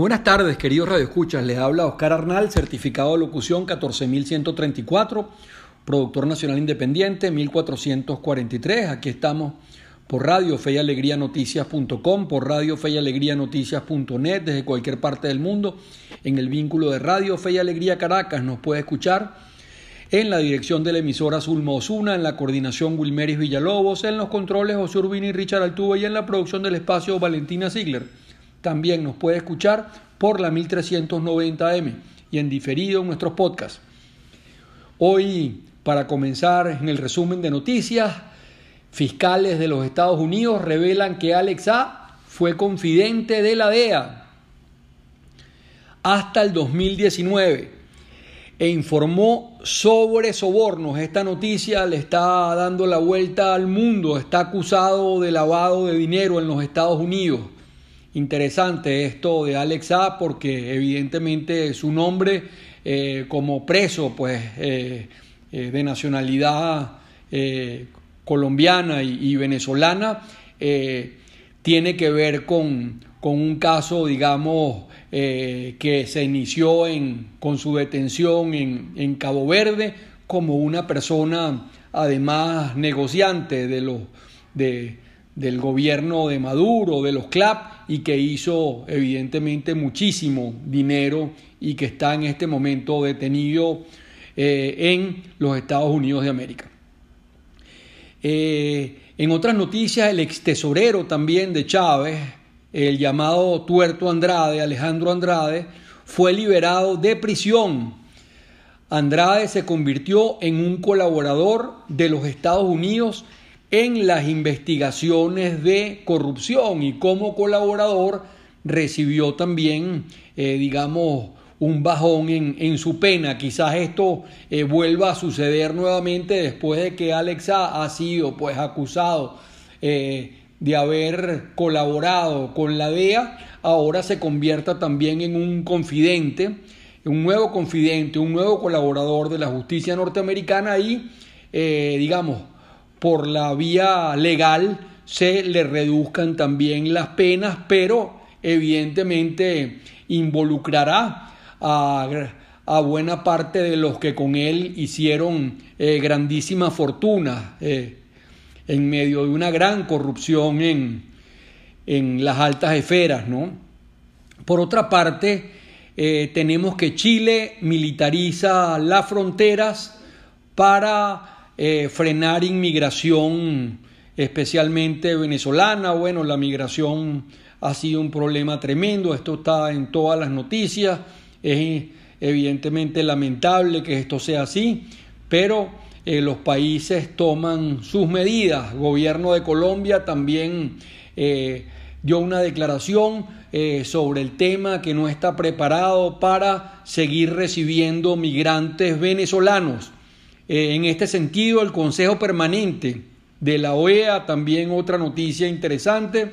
buenas tardes, queridos radioescuchas. Les habla Oscar Arnal, certificado de locución 14134, productor nacional independiente 1443. Aquí estamos por Radio Fe y Alegría Noticias.com, por Radio Fe y Alegría Noticias.net, desde cualquier parte del mundo. En el vínculo de Radio Fe y Alegría Caracas nos puede escuchar en la dirección de la emisora Zulma Osuna, en la coordinación Wilmeris Villalobos, en los controles José Urbina y Richard Altuve y en la producción del espacio Valentina Ziegler. También nos puede escuchar por la 1390M y en diferido en nuestros podcasts. Hoy, para comenzar en el resumen de noticias, fiscales de los Estados Unidos revelan que Alex A fue confidente de la DEA hasta el 2019 e informó sobre sobornos. Esta noticia le está dando la vuelta al mundo. Está acusado de lavado de dinero en los Estados Unidos interesante esto de Alex A porque evidentemente su nombre eh, como preso pues eh, eh, de nacionalidad colombiana y, venezolana tiene que ver con, con un caso digamos que se inició en, con su detención en, en, Cabo Verde como una persona además negociante de los de del gobierno de Maduro, de los CLAP, y que hizo evidentemente muchísimo dinero y que está en este momento detenido eh, en los Estados Unidos de América. Eh, en otras noticias, el ex tesorero también de Chávez, el llamado Tuerto Andrade, Alejandro Andrade, fue liberado de prisión. Andrade se convirtió en un colaborador de los Estados Unidos en las investigaciones de corrupción y como colaborador recibió también, eh, digamos, un bajón en, su pena. Quizás esto eh, vuelva a suceder nuevamente después de que Alexa ha sido pues acusado eh, de haber colaborado con la DEA, ahora se convierta también en un confidente, un nuevo confidente, un nuevo colaborador de la justicia norteamericana y, digamos, por la vía legal se le reduzcan también las penas, pero evidentemente involucrará a, buena parte de los que con él hicieron eh, grandísima fortuna eh, en medio de una gran corrupción en, en las altas esferas. ¿no? Por otra parte, eh, tenemos que Chile militariza las fronteras para eh, frenar inmigración, especialmente venezolana. Bueno, la migración ha sido un problema tremendo, esto está en todas las noticias, es evidentemente lamentable que esto sea así, pero eh, los países toman sus medidas. El gobierno de Colombia también eh, dio una declaración sobre el tema que no está preparado para seguir recibiendo migrantes venezolanos. Eh, en este sentido, el Consejo Permanente de la OEA, también otra noticia interesante,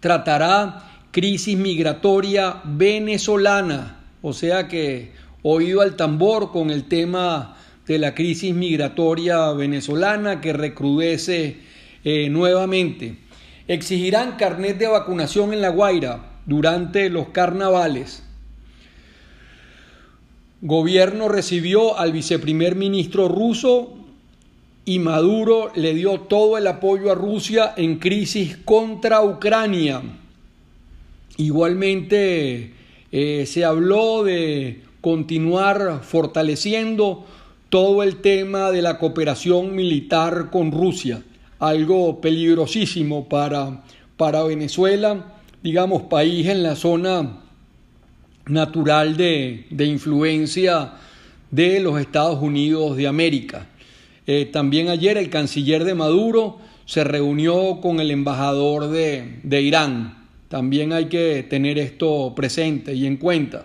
tratará crisis migratoria venezolana, o sea que oído al tambor con el tema de la crisis migratoria venezolana que recrudece eh, nuevamente. Exigirán carnet de vacunación en La Guaira durante los carnavales. Gobierno recibió al viceprimer ministro ruso y Maduro le dio todo el apoyo a Rusia en crisis contra Ucrania. Igualmente eh, se habló de continuar fortaleciendo todo el tema de la cooperación militar con Rusia, algo peligrosísimo para, para Venezuela, digamos, país en la zona natural de, influencia de los Estados Unidos de América. Eh, también ayer el canciller de Maduro se reunió con el embajador de, Irán. También hay que tener esto presente y en cuenta.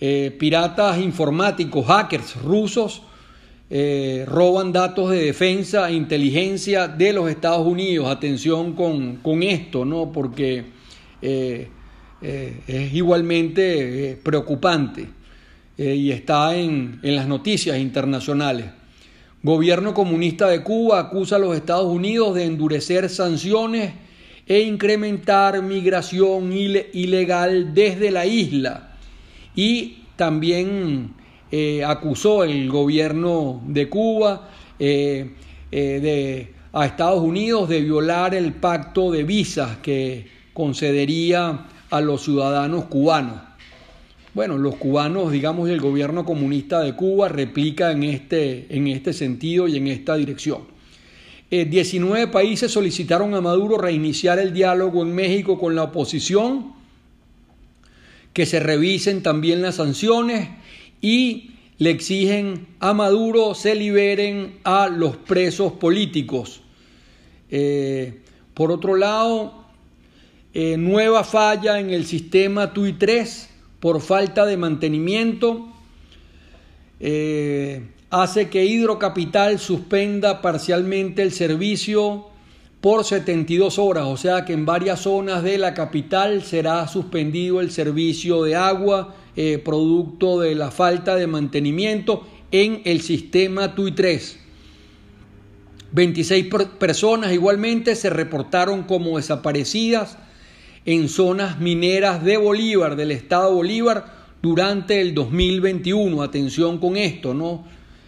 Eh, piratas informáticos, hackers rusos, eh, roban datos de defensa e inteligencia de los Estados Unidos. Atención con, con esto, ¿no? Porque es igualmente eh, preocupante eh, y está en, en las noticias internacionales. Gobierno comunista de Cuba acusa a los Estados Unidos de endurecer sanciones e incrementar migración ilegal desde la isla. Y también eh, acusó el gobierno de Cuba eh, eh, de, a Estados Unidos de violar el pacto de visas que concedería a los ciudadanos cubanos. Bueno, los cubanos, digamos, y el gobierno comunista de Cuba replica en este, en este sentido y en esta dirección. 19 eh, países solicitaron a Maduro reiniciar el diálogo en México con la oposición, que se revisen también las sanciones y le exigen a Maduro se liberen a los presos políticos. Eh, por otro lado, eh, nueva falla en el sistema TUI 3 por falta de mantenimiento hace que Hidrocapital suspenda parcialmente el servicio por 72 horas, o sea que en varias zonas de la capital será suspendido el servicio de agua eh, producto de la falta de mantenimiento en el sistema TUI 3. 26 personas igualmente se reportaron como desaparecidas en zonas mineras de Bolívar, del estado Bolívar, durante el 2021. Atención con esto, ¿no?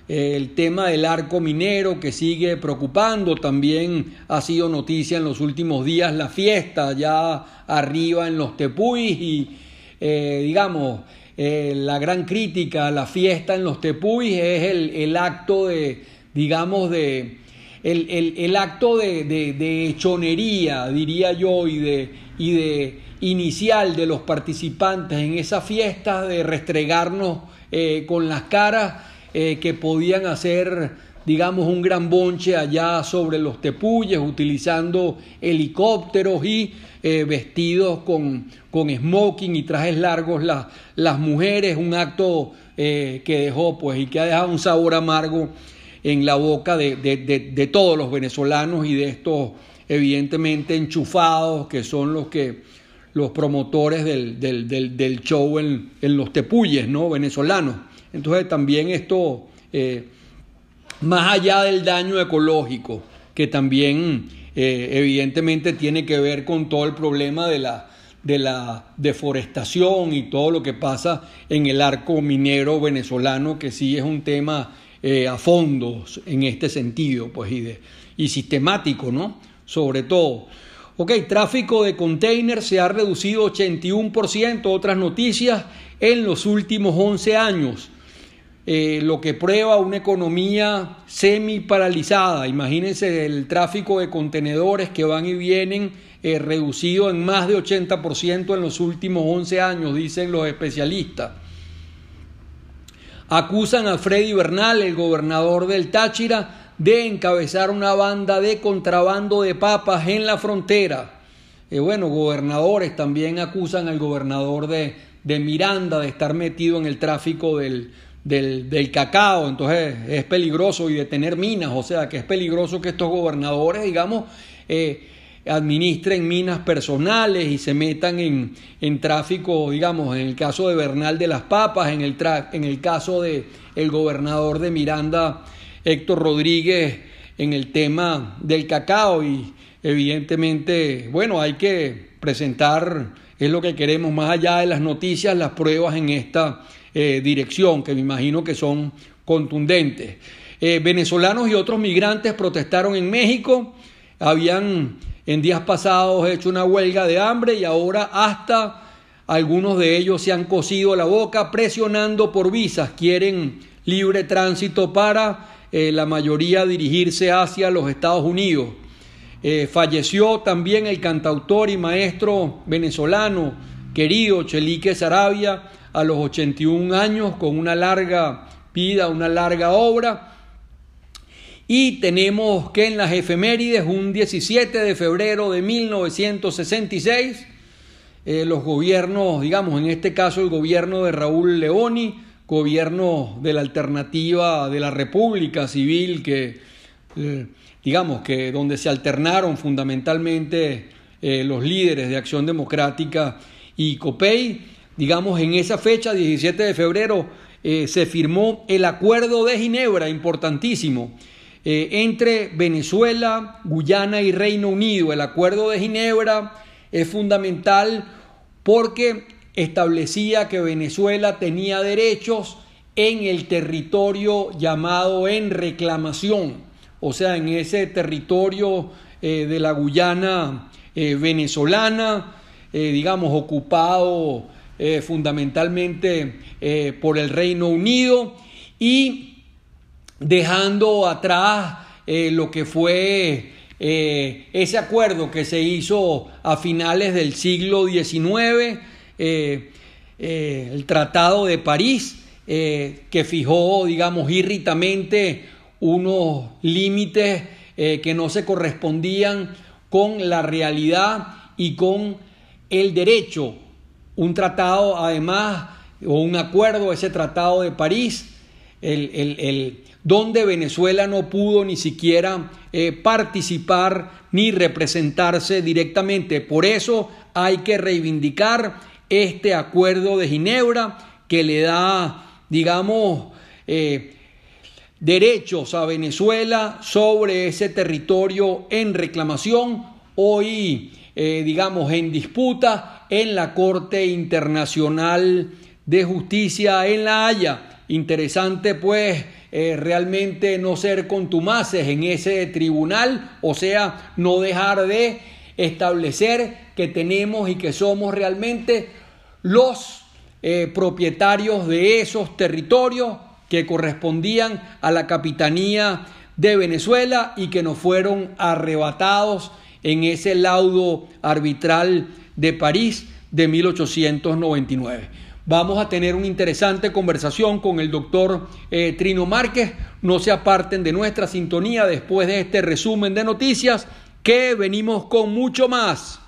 el tema del arco minero que sigue preocupando, también ha sido noticia en los últimos días la fiesta ya arriba en los tepuis y eh, digamos eh, la gran crítica a la fiesta en los tepuis es el, acto de digamos de el, acto de, de, hechonería diría yo y de, y de inicial de los participantes en esa fiesta de restregarnos eh, con las caras eh, que podían hacer, digamos, un gran bonche allá sobre los tepuyes, utilizando helicópteros y eh, vestidos con, con, smoking y trajes largos las mujeres, un acto eh, que dejó, pues, y que ha dejado un sabor amargo en la boca de, de, todos los venezolanos y de estos evidentemente enchufados que son los que los promotores del, del, del, show en, en, los tepuyes ¿no? venezolanos. Entonces también esto, eh, más allá del daño ecológico, que también eh, evidentemente tiene que ver con todo el problema de la, de la deforestación y todo lo que pasa en el arco minero venezolano, que sí es un tema eh, a fondo en este sentido, pues, y, de, y sistemático, ¿no? Sobre todo. Ok, tráfico de containers se ha reducido 81%, otras noticias, en los últimos 11 años. Eh, lo que prueba una economía semi paralizada. Imagínense el tráfico de contenedores que van y vienen eh, reducido en más de 80% en los últimos 11 años, dicen los especialistas. Acusan a Freddy Bernal, el gobernador del Táchira, de encabezar una banda de contrabando de papas en la frontera. Eh, bueno, gobernadores también acusan al gobernador de, de Miranda de estar metido en el tráfico del, del, cacao, entonces es peligroso y de tener minas, o sea que es peligroso que estos gobernadores, digamos, eh, administren minas personales y se metan en, en, tráfico, digamos, en el caso de Bernal de las Papas, en el, en el caso de el gobernador de Miranda, Héctor Rodríguez, en el tema del cacao y evidentemente, bueno, hay que presentar, es lo que queremos, más allá de las noticias, las pruebas en esta eh, dirección, que me imagino que son contundentes. Eh, venezolanos y otros migrantes protestaron en México, habían en días pasados hecho una huelga de hambre y ahora hasta algunos de ellos se han cosido la boca presionando por visas, quieren libre tránsito para eh, la mayoría dirigirse hacia los Estados Unidos. falleció también el cantautor y maestro venezolano querido Chelique Sarabia a los 81 años con una larga vida, una larga obra. Y tenemos que en las efemérides, un 17 de febrero de 1966, eh, los gobiernos, digamos, en este caso el gobierno de Raúl Leoni, gobierno de la alternativa de la República Civil, que, eh, digamos, que donde se alternaron fundamentalmente eh, los líderes de Acción Democrática y COPEI, digamos, en esa fecha, 17 de febrero, eh, se firmó el Acuerdo de Ginebra, importantísimo. entre Venezuela, Guyana y Reino Unido. El acuerdo de Ginebra es fundamental porque establecía que Venezuela tenía derechos en el territorio llamado en reclamación, o sea, en ese territorio eh, de la Guyana eh, venezolana, digamos, ocupado fundamentalmente por el Reino Unido y dejando atrás eh, lo que fue eh, ese acuerdo que se hizo a finales del siglo XIX, eh, el Tratado de París, que fijó, digamos, irritamente unos límites que no se correspondían con la realidad y con el derecho. Un tratado, además, o un acuerdo, ese Tratado de París, el, el donde Venezuela no pudo ni siquiera eh, participar ni representarse directamente. Por eso hay que reivindicar este acuerdo de Ginebra que le da, digamos, eh, derechos a Venezuela sobre ese territorio en reclamación, hoy, eh, digamos, en disputa en la Corte Internacional de Justicia en La Haya. Interesante pues eh, realmente no ser contumaces en ese tribunal, o sea, no dejar de establecer que tenemos y que somos realmente los eh, propietarios de esos territorios que correspondían a la capitanía de Venezuela y que nos fueron arrebatados en ese laudo arbitral de París de 1899. Vamos a tener una interesante conversación con el doctor eh, Trino Márquez. No se aparten de nuestra sintonía después de este resumen de noticias que venimos con mucho más.